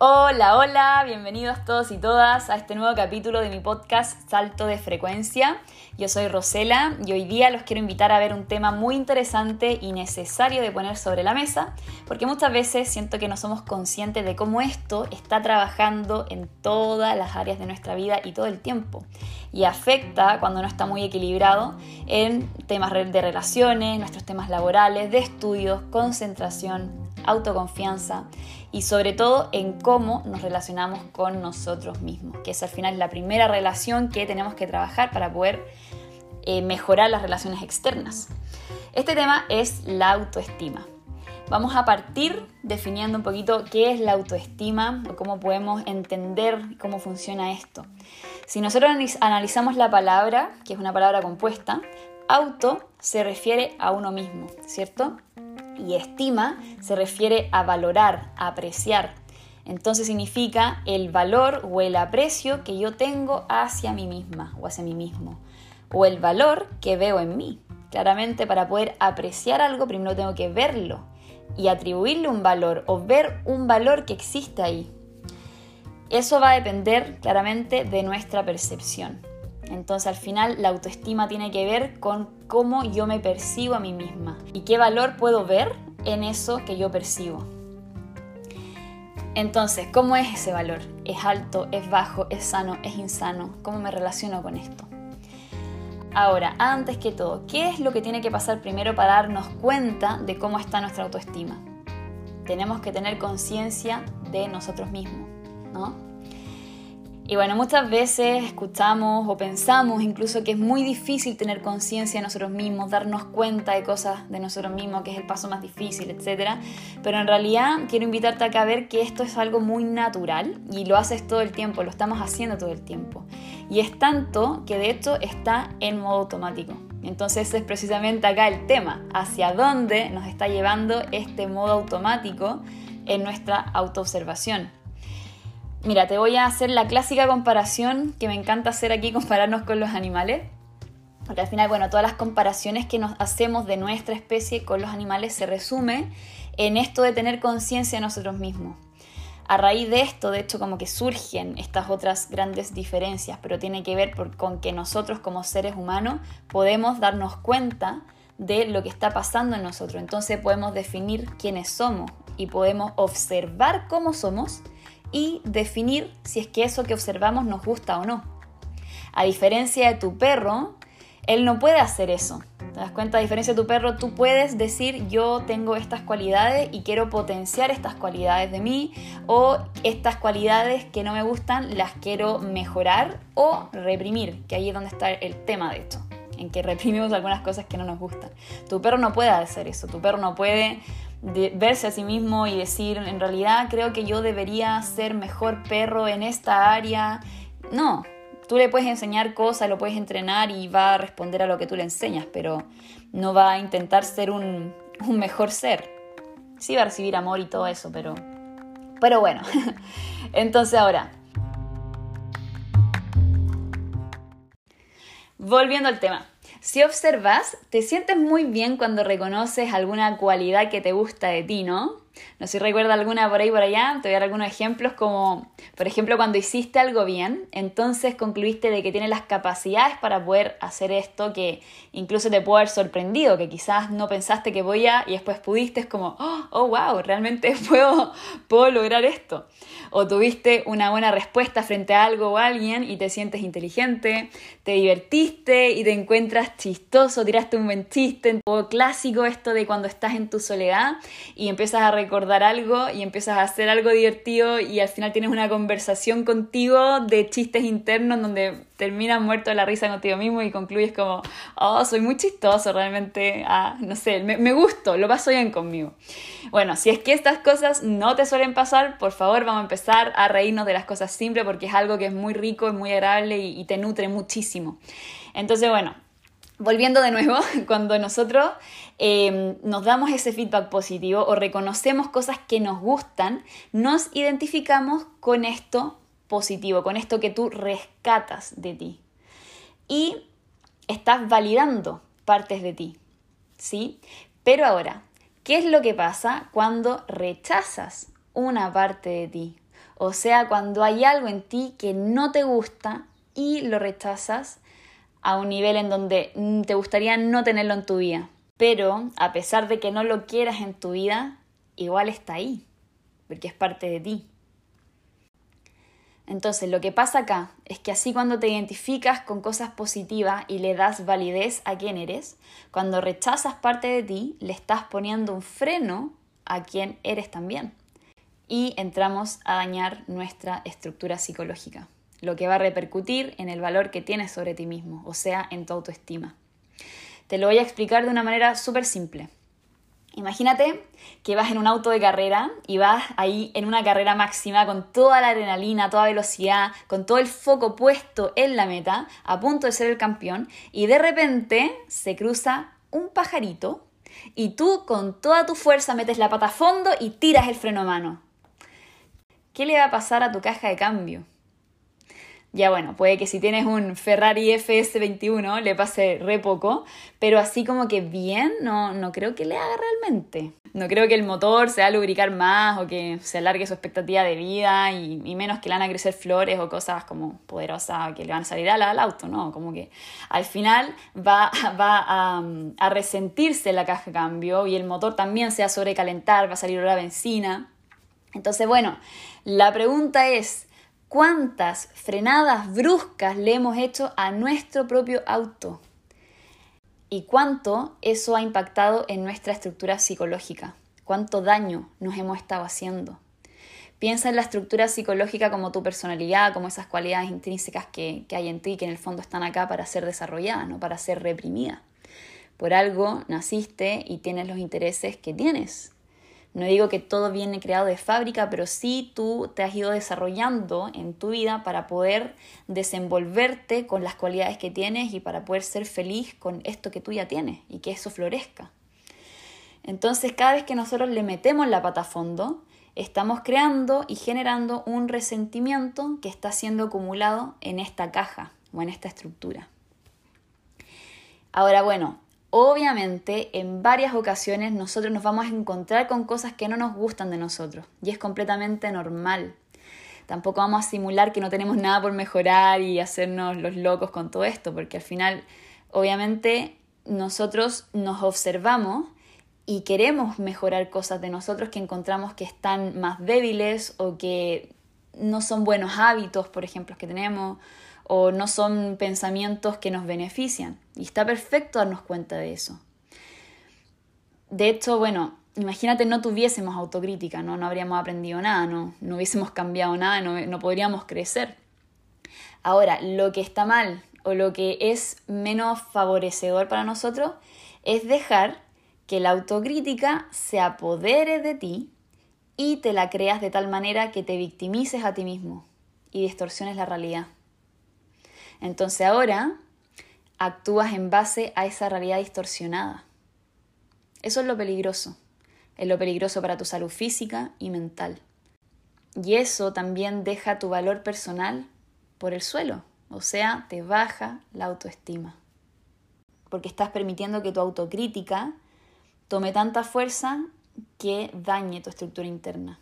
Hola, hola, bienvenidos todos y todas a este nuevo capítulo de mi podcast Salto de Frecuencia. Yo soy Rosela y hoy día los quiero invitar a ver un tema muy interesante y necesario de poner sobre la mesa, porque muchas veces siento que no somos conscientes de cómo esto está trabajando en todas las áreas de nuestra vida y todo el tiempo, y afecta cuando no está muy equilibrado en temas de relaciones, nuestros temas laborales, de estudios, concentración, autoconfianza y sobre todo en cómo nos relacionamos con nosotros mismos, que es al final la primera relación que tenemos que trabajar para poder eh, mejorar las relaciones externas. Este tema es la autoestima. Vamos a partir definiendo un poquito qué es la autoestima o cómo podemos entender cómo funciona esto. Si nosotros analizamos la palabra, que es una palabra compuesta, auto se refiere a uno mismo, ¿cierto? Y estima se refiere a valorar, a apreciar. Entonces significa el valor o el aprecio que yo tengo hacia mí misma o hacia mí mismo. O el valor que veo en mí. Claramente para poder apreciar algo primero tengo que verlo y atribuirle un valor o ver un valor que existe ahí. Eso va a depender claramente de nuestra percepción. Entonces al final la autoestima tiene que ver con cómo yo me percibo a mí misma y qué valor puedo ver en eso que yo percibo. Entonces, ¿cómo es ese valor? ¿Es alto? ¿Es bajo? ¿Es sano? ¿Es insano? ¿Cómo me relaciono con esto? Ahora, antes que todo, ¿qué es lo que tiene que pasar primero para darnos cuenta de cómo está nuestra autoestima? Tenemos que tener conciencia de nosotros mismos, ¿no? Y bueno, muchas veces escuchamos o pensamos incluso que es muy difícil tener conciencia de nosotros mismos, darnos cuenta de cosas de nosotros mismos, que es el paso más difícil, etc. Pero en realidad quiero invitarte acá a ver que esto es algo muy natural y lo haces todo el tiempo, lo estamos haciendo todo el tiempo. Y es tanto que de hecho está en modo automático. Entonces es precisamente acá el tema, hacia dónde nos está llevando este modo automático en nuestra autoobservación. Mira, te voy a hacer la clásica comparación que me encanta hacer aquí, compararnos con los animales. Porque al final, bueno, todas las comparaciones que nos hacemos de nuestra especie con los animales se resume en esto de tener conciencia de nosotros mismos. A raíz de esto, de hecho, como que surgen estas otras grandes diferencias, pero tiene que ver con que nosotros como seres humanos podemos darnos cuenta de lo que está pasando en nosotros. Entonces podemos definir quiénes somos y podemos observar cómo somos y definir si es que eso que observamos nos gusta o no. A diferencia de tu perro, él no puede hacer eso. ¿Te das cuenta? A diferencia de tu perro, tú puedes decir yo tengo estas cualidades y quiero potenciar estas cualidades de mí o estas cualidades que no me gustan las quiero mejorar o reprimir, que ahí es donde está el tema de esto, en que reprimimos algunas cosas que no nos gustan. Tu perro no puede hacer eso, tu perro no puede verse a sí mismo y decir, en realidad creo que yo debería ser mejor perro en esta área. No, tú le puedes enseñar cosas, lo puedes entrenar y va a responder a lo que tú le enseñas, pero no va a intentar ser un, un mejor ser. Sí va a recibir amor y todo eso, pero, pero bueno. Entonces ahora, volviendo al tema. Si observas, te sientes muy bien cuando reconoces alguna cualidad que te gusta de ti, ¿no? No sé si recuerda alguna por ahí por allá, te voy a dar algunos ejemplos como, por ejemplo, cuando hiciste algo bien, entonces concluiste de que tienes las capacidades para poder hacer esto que incluso te puede haber sorprendido, que quizás no pensaste que podía y después pudiste, es como, oh, oh wow, realmente puedo, puedo lograr esto. O tuviste una buena respuesta frente a algo o alguien y te sientes inteligente, te divertiste y te encuentras chistoso, tiraste un buen chiste, un clásico esto de cuando estás en tu soledad y empiezas a recordar algo y empiezas a hacer algo divertido y al final tienes una conversación contigo de chistes internos donde terminas muerto de la risa contigo mismo y concluyes como, oh, soy muy chistoso realmente, ah, no sé, me, me gusto, lo paso bien conmigo. Bueno, si es que estas cosas no te suelen pasar, por favor vamos a empezar a reírnos de las cosas simples porque es algo que es muy rico, es muy agradable y, te nutre muchísimo. Entonces, bueno, Volviendo de nuevo, cuando nosotros em, nos damos ese feedback positivo o reconocemos cosas que nos gustan, nos identificamos con esto positivo, con esto que tú rescatas de ti. Y estás validando partes de ti, ¿sí? Pero ahora, ¿qué es lo que pasa cuando rechazas una parte de ti? O sea, cuando hay algo en ti que no te gusta y lo rechazas a un nivel en donde te gustaría no tenerlo en tu vida. Pero a pesar de que no lo quieras en tu vida, igual está ahí, porque es parte de ti. Entonces, lo que pasa acá es que así cuando te identificas con cosas positivas y le das validez a quién eres, cuando rechazas parte de ti, le estás poniendo un freno a quién eres también. Y entramos a dañar nuestra estructura psicológica, lo que va a repercutir en el valor que tienes sobre ti mismo, o sea, en tu autoestima. Te lo voy a explicar de una manera súper simple. Imagínate que vas en un auto de carrera y vas ahí en una carrera máxima con toda la adrenalina, toda velocidad, con todo el foco puesto en la meta, a punto de ser el campeón, y de repente se cruza un pajarito y tú con toda tu fuerza metes la pata a fondo y tiras el freno a mano. ¿Qué le va a pasar a tu caja de cambio? Ya bueno, puede que si tienes un Ferrari FS21 le pase re poco, pero así como que bien, no, no creo que le haga realmente. No creo que el motor se va a lubricar más o que se alargue su expectativa de vida y, menos que le van a crecer flores o cosas como poderosas que le van a salir al, al auto, ¿no? Como que al final va, va a, a resentirse la caja de cambio y el motor también se va a sobrecalentar, va a salir la benzina. Entonces, bueno, la pregunta es, ¿Cuántas frenadas bruscas le hemos hecho a nuestro propio auto? ¿Y cuánto eso ha impactado en nuestra estructura psicológica? ¿Cuánto daño nos hemos estado haciendo? Piensa en la estructura psicológica como tu personalidad, como esas cualidades intrínsecas que, que hay en ti, que en el fondo están acá para ser desarrolladas, no para ser reprimidas. Por algo naciste y tienes los intereses que tienes. No digo que todo viene creado de fábrica, pero sí tú te has ido desarrollando en tu vida para poder desenvolverte con las cualidades que tienes y para poder ser feliz con esto que tú ya tienes y que eso florezca. Entonces, cada vez que nosotros le metemos la pata a fondo, estamos creando y generando un resentimiento que está siendo acumulado en esta caja o en esta estructura. Ahora, bueno, Obviamente, en varias ocasiones nosotros nos vamos a encontrar con cosas que no nos gustan de nosotros y es completamente normal. Tampoco vamos a simular que no tenemos nada por mejorar y hacernos los locos con todo esto, porque al final, obviamente, nosotros nos observamos y queremos mejorar cosas de nosotros que encontramos que están más débiles o que no son buenos hábitos, por ejemplo, que tenemos o no son pensamientos que nos benefician. Y está perfecto darnos cuenta de eso. De hecho, bueno, imagínate no tuviésemos autocrítica, ¿no? No habríamos aprendido nada, no, no hubiésemos cambiado nada, no, no podríamos crecer. Ahora, lo que está mal o lo que es menos favorecedor para nosotros es dejar que la autocrítica se apodere de ti y te la creas de tal manera que te victimices a ti mismo y distorsiones la realidad. Entonces ahora actúas en base a esa realidad distorsionada. Eso es lo peligroso. Es lo peligroso para tu salud física y mental. Y eso también deja tu valor personal por el suelo, o sea, te baja la autoestima. Porque estás permitiendo que tu autocrítica tome tanta fuerza que dañe tu estructura interna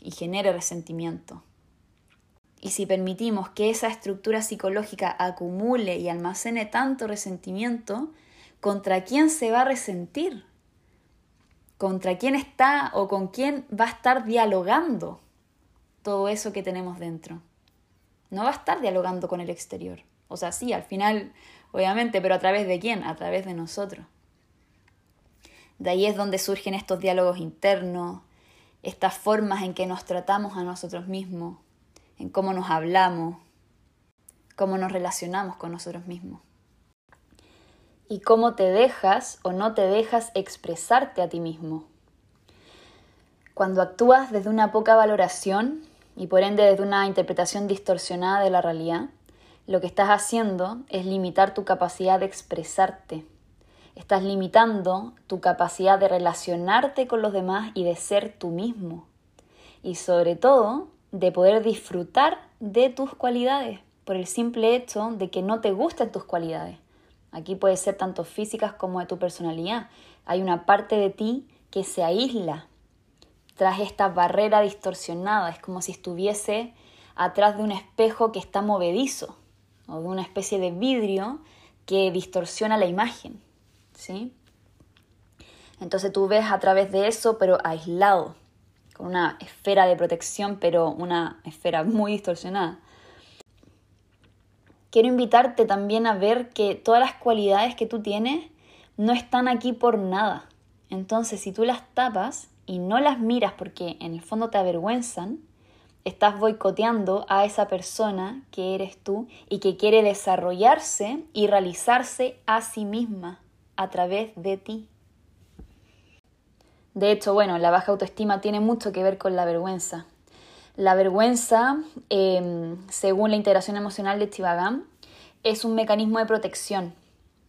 y genere resentimiento. Y si permitimos que esa estructura psicológica acumule y almacene tanto resentimiento, ¿contra quién se va a resentir? ¿Contra quién está o con quién va a estar dialogando todo eso que tenemos dentro? No va a estar dialogando con el exterior. O sea, sí, al final, obviamente, pero a través de quién? A través de nosotros. De ahí es donde surgen estos diálogos internos, estas formas en que nos tratamos a nosotros mismos, en cómo nos hablamos, cómo nos relacionamos con nosotros mismos. Y cómo te dejas o no te dejas expresarte a ti mismo. Cuando actúas desde una poca valoración y por ende desde una interpretación distorsionada de la realidad, lo que estás haciendo es limitar tu capacidad de expresarte. Estás limitando tu capacidad de relacionarte con los demás y de ser tú mismo. Y sobre todo, de poder disfrutar de tus cualidades por el simple hecho de que no te gustan tus cualidades. Aquí puede ser tanto físicas como de tu personalidad. Hay una parte de ti que se aísla, tras esta barrera distorsionada, es como si estuviese atrás de un espejo que está movedizo o de una especie de vidrio que distorsiona la imagen, ¿sí? Entonces tú ves a través de eso, pero aislado, con una esfera de protección, pero una esfera muy distorsionada. Quiero invitarte también a ver que todas las cualidades que tú tienes no están aquí por nada. Entonces, si tú las tapas y no las miras porque en el fondo te avergüenzan, estás boicoteando a esa persona que eres tú y que quiere desarrollarse y realizarse a sí misma a través de ti. De hecho, bueno, la baja autoestima tiene mucho que ver con la vergüenza. La vergüenza, em, según la integración emocional de Chivagam, es un mecanismo de protección,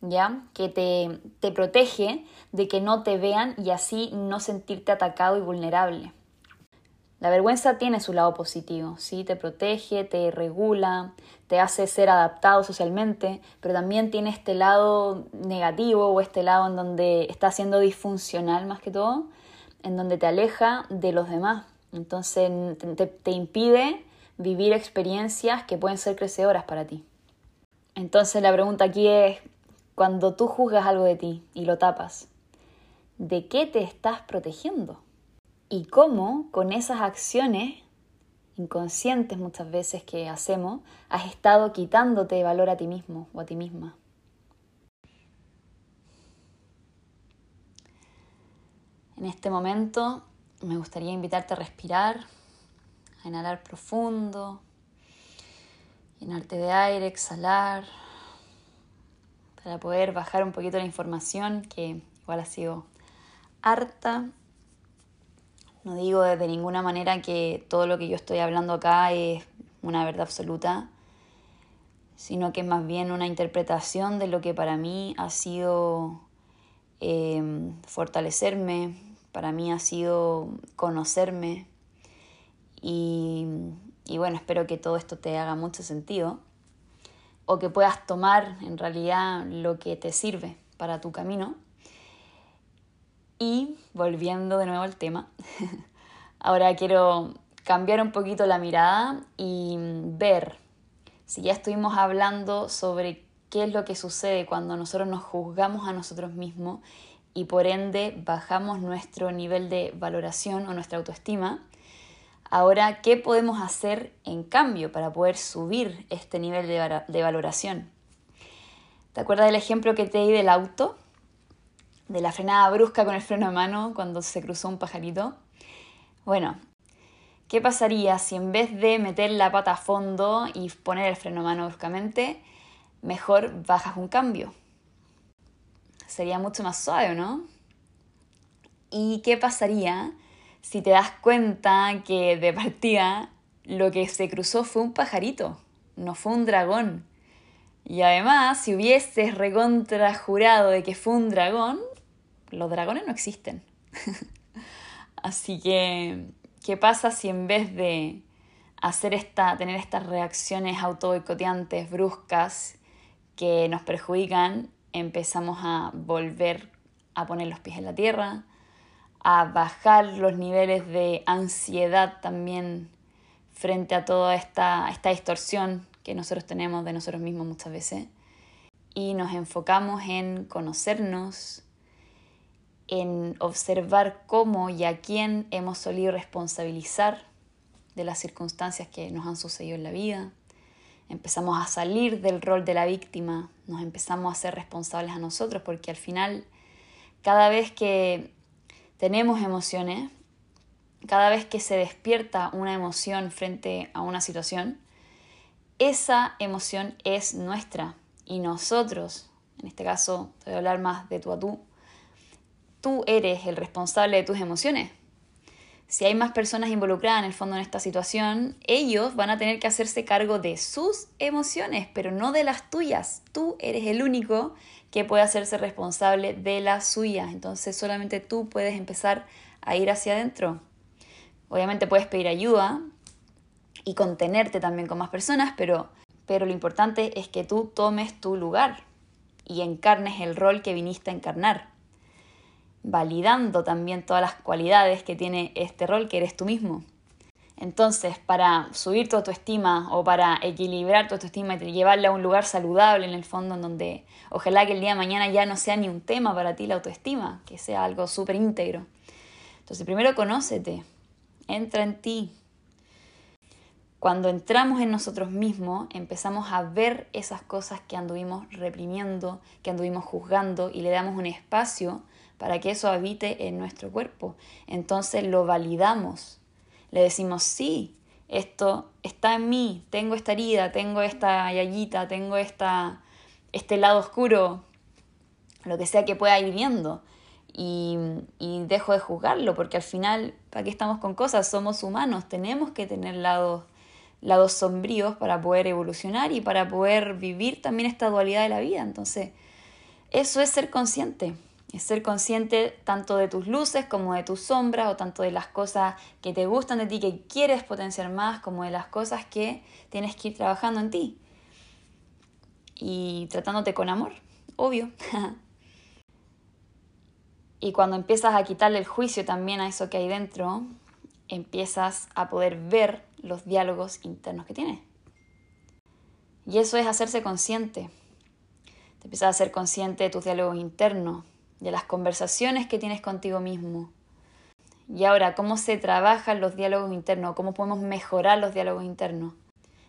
¿ya? Que te, te protege de que no te vean y así no sentirte atacado y vulnerable. La vergüenza tiene su lado positivo, ¿sí? Te protege, te regula, te hace ser adaptado socialmente, pero también tiene este lado negativo o este lado en donde está siendo disfuncional más que todo, en donde te aleja de los demás. Entonces te, te impide vivir experiencias que pueden ser crecedoras para ti. Entonces la pregunta aquí es, cuando tú juzgas algo de ti y lo tapas, ¿de qué te estás protegiendo? Y cómo con esas acciones inconscientes muchas veces que hacemos, has estado quitándote valor a ti mismo o a ti misma. En este momento me gustaría invitarte a respirar, a inhalar profundo, llenarte de aire, exhalar, para poder bajar un poquito la información que igual ha sido harta no digo de ninguna manera que todo lo que yo estoy hablando acá es una verdad absoluta, sino que es más bien una interpretación de lo que para mí ha sido eh, fortalecerme, para mí ha sido conocerme. Y, y bueno, espero que todo esto te haga mucho sentido o que puedas tomar en realidad lo que te sirve para tu camino y volviendo de nuevo al tema, ahora quiero cambiar un poquito la mirada y ver si ya estuvimos hablando sobre qué es lo que sucede cuando nosotros nos juzgamos a nosotros mismos y por ende bajamos nuestro nivel de valoración o nuestra autoestima. Ahora, ¿qué podemos hacer en cambio para poder subir este nivel de, valoración? ¿Te acuerdas del ejemplo que te di del auto? De la frenada brusca con el freno a mano cuando se cruzó un pajarito. Bueno, ¿qué pasaría si en vez de meter la pata a fondo y poner el freno a mano bruscamente, mejor bajas un cambio? Sería mucho más suave, ¿no? ¿Y qué pasaría si te das cuenta que de partida lo que se cruzó fue un pajarito, no fue un dragón? Y además, si hubieses recontrajurado de que fue un dragón, los dragones no existen. Así que, ¿qué pasa si en vez de hacer esta, tener estas reacciones autoboicoteantes, bruscas, que nos perjudican, empezamos a volver a poner los pies en la tierra, a bajar los niveles de ansiedad también frente a toda esta, esta distorsión que nosotros tenemos de nosotros mismos muchas veces. Y nos enfocamos en conocernos, en observar cómo y a quién hemos solido responsabilizar de las circunstancias que nos han sucedido en la vida. Empezamos a salir del rol de la víctima, nos empezamos a ser responsables a nosotros, porque al final, cada vez que tenemos emociones, cada vez que se despierta una emoción frente a una situación, esa emoción es nuestra y nosotros, en este caso te voy a hablar más de tú a tú, tú eres el responsable de tus emociones. Si hay más personas involucradas en el fondo en esta situación, ellos van a tener que hacerse cargo de sus emociones, pero no de las tuyas. Tú eres el único que puede hacerse responsable de las suyas. Entonces solamente tú puedes empezar a ir hacia adentro. Obviamente puedes pedir ayuda y contenerte también con más personas, pero, pero lo importante es que tú tomes tu lugar y encarnes el rol que viniste a encarnar. Validando también todas las cualidades que tiene este rol que eres tú mismo. Entonces, para subir tu autoestima o para equilibrar tu autoestima y llevarla a un lugar saludable en el fondo, en donde ojalá que el día de mañana ya no sea ni un tema para ti la autoestima, que sea algo súper íntegro. Entonces, primero conócete, entra en ti. Cuando entramos en nosotros mismos, empezamos a ver esas cosas que anduvimos reprimiendo, que anduvimos juzgando y le damos un espacio para que eso habite en nuestro cuerpo. Entonces lo validamos le decimos, sí, esto está en mí, tengo esta herida, tengo esta yayita, tengo esta, este lado oscuro, lo que sea que pueda ir viendo. Y, y, dejo de juzgarlo, porque al final, ¿para qué estamos con cosas? Somos humanos, tenemos que tener lados, lados sombríos para poder evolucionar y para poder vivir también esta dualidad de la vida. Entonces, eso es ser consciente. Es ser consciente tanto de tus luces como de tus sombras o tanto de las cosas que te gustan de ti, que quieres potenciar más, como de las cosas que tienes que ir trabajando en ti. Y tratándote con amor, obvio. y cuando empiezas a quitarle el juicio también a eso que hay dentro, empiezas a poder ver los diálogos internos que tienes. Y eso es hacerse consciente. Te empiezas a ser consciente de tus diálogos internos, de las conversaciones que tienes contigo mismo. Y ahora, ¿cómo se trabajan los diálogos internos? ¿Cómo podemos mejorar los diálogos internos?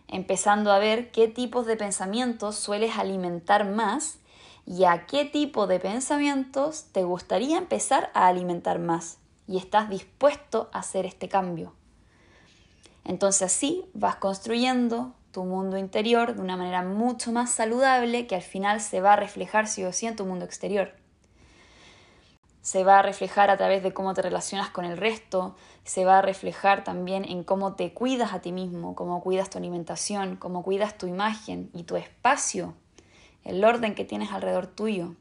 Empezando a ver qué tipos de pensamientos sueles alimentar más y a qué tipo de pensamientos te gustaría empezar a alimentar más y estás dispuesto a hacer este cambio. Entonces así vas construyendo tu mundo interior de una manera mucho más saludable que al final se va a reflejar sí o sí en tu mundo exterior se va a reflejar a través de cómo te relacionas con el resto, se va a reflejar también en cómo te cuidas a ti mismo, cómo cuidas tu alimentación, cómo cuidas tu imagen y tu espacio, el orden que tienes alrededor tuyo.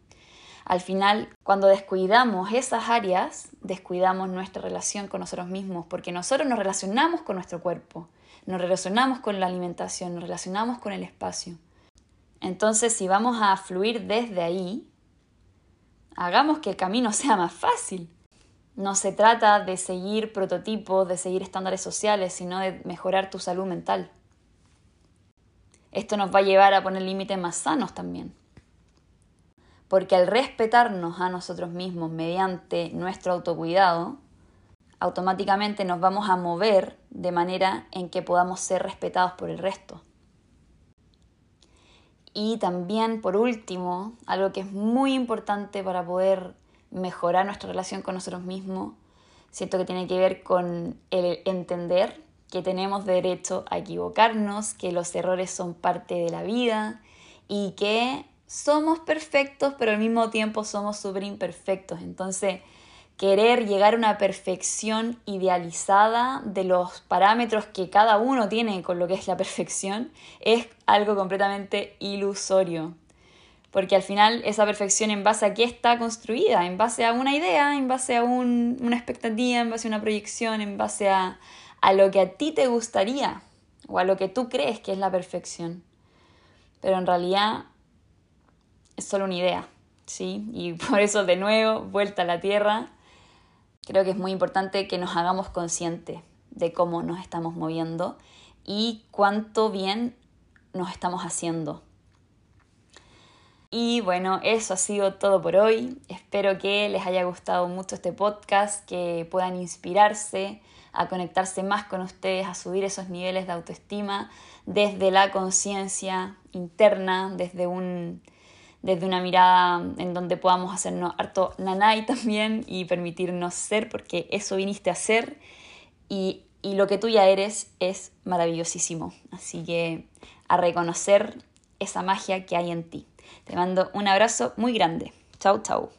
Al final, cuando descuidamos esas áreas, descuidamos nuestra relación con nosotros mismos, porque nosotros nos relacionamos con nuestro cuerpo, nos relacionamos con la alimentación, nos relacionamos con el espacio. Entonces, si vamos a fluir desde ahí, hagamos que el camino sea más fácil. No se trata de seguir prototipos, de seguir estándares sociales, sino de mejorar tu salud mental. Esto nos va a llevar a poner límites más sanos también. Porque al respetarnos a nosotros mismos mediante nuestro autocuidado, automáticamente nos vamos a mover de manera en que podamos ser respetados por el resto. Y también, por último, algo que es muy importante para poder mejorar nuestra relación con nosotros mismos, siento que tiene que ver con el entender que tenemos derecho a equivocarnos, que los errores son parte de la vida y que somos perfectos, pero al mismo tiempo somos súper imperfectos. Entonces, querer llegar a una perfección idealizada de los parámetros que cada uno tiene con lo que es la perfección es algo completamente ilusorio. Porque al final esa perfección en base a qué está construida, en base a una idea, en base a una expectativa, en base a una proyección, en base a, a lo que a ti te gustaría o a lo que tú crees que es la perfección. Pero en realidad es solo una idea, ¿sí? Y por eso de nuevo, vuelta a la tierra, Creo que es muy importante que nos hagamos conscientes de cómo nos estamos moviendo y cuánto bien nos estamos haciendo. Y bueno, eso ha sido todo por hoy. Espero que les haya gustado mucho este podcast, que puedan inspirarse a conectarse más con ustedes, a subir esos niveles de autoestima desde la conciencia interna, desde un desde una mirada en donde podamos hacernos harto nanay también y permitirnos ser, porque eso viniste a ser y, y lo que tú ya eres es maravillosísimo. Así que a reconocer esa magia que hay en ti. Te mando un abrazo muy grande. Chau, chau.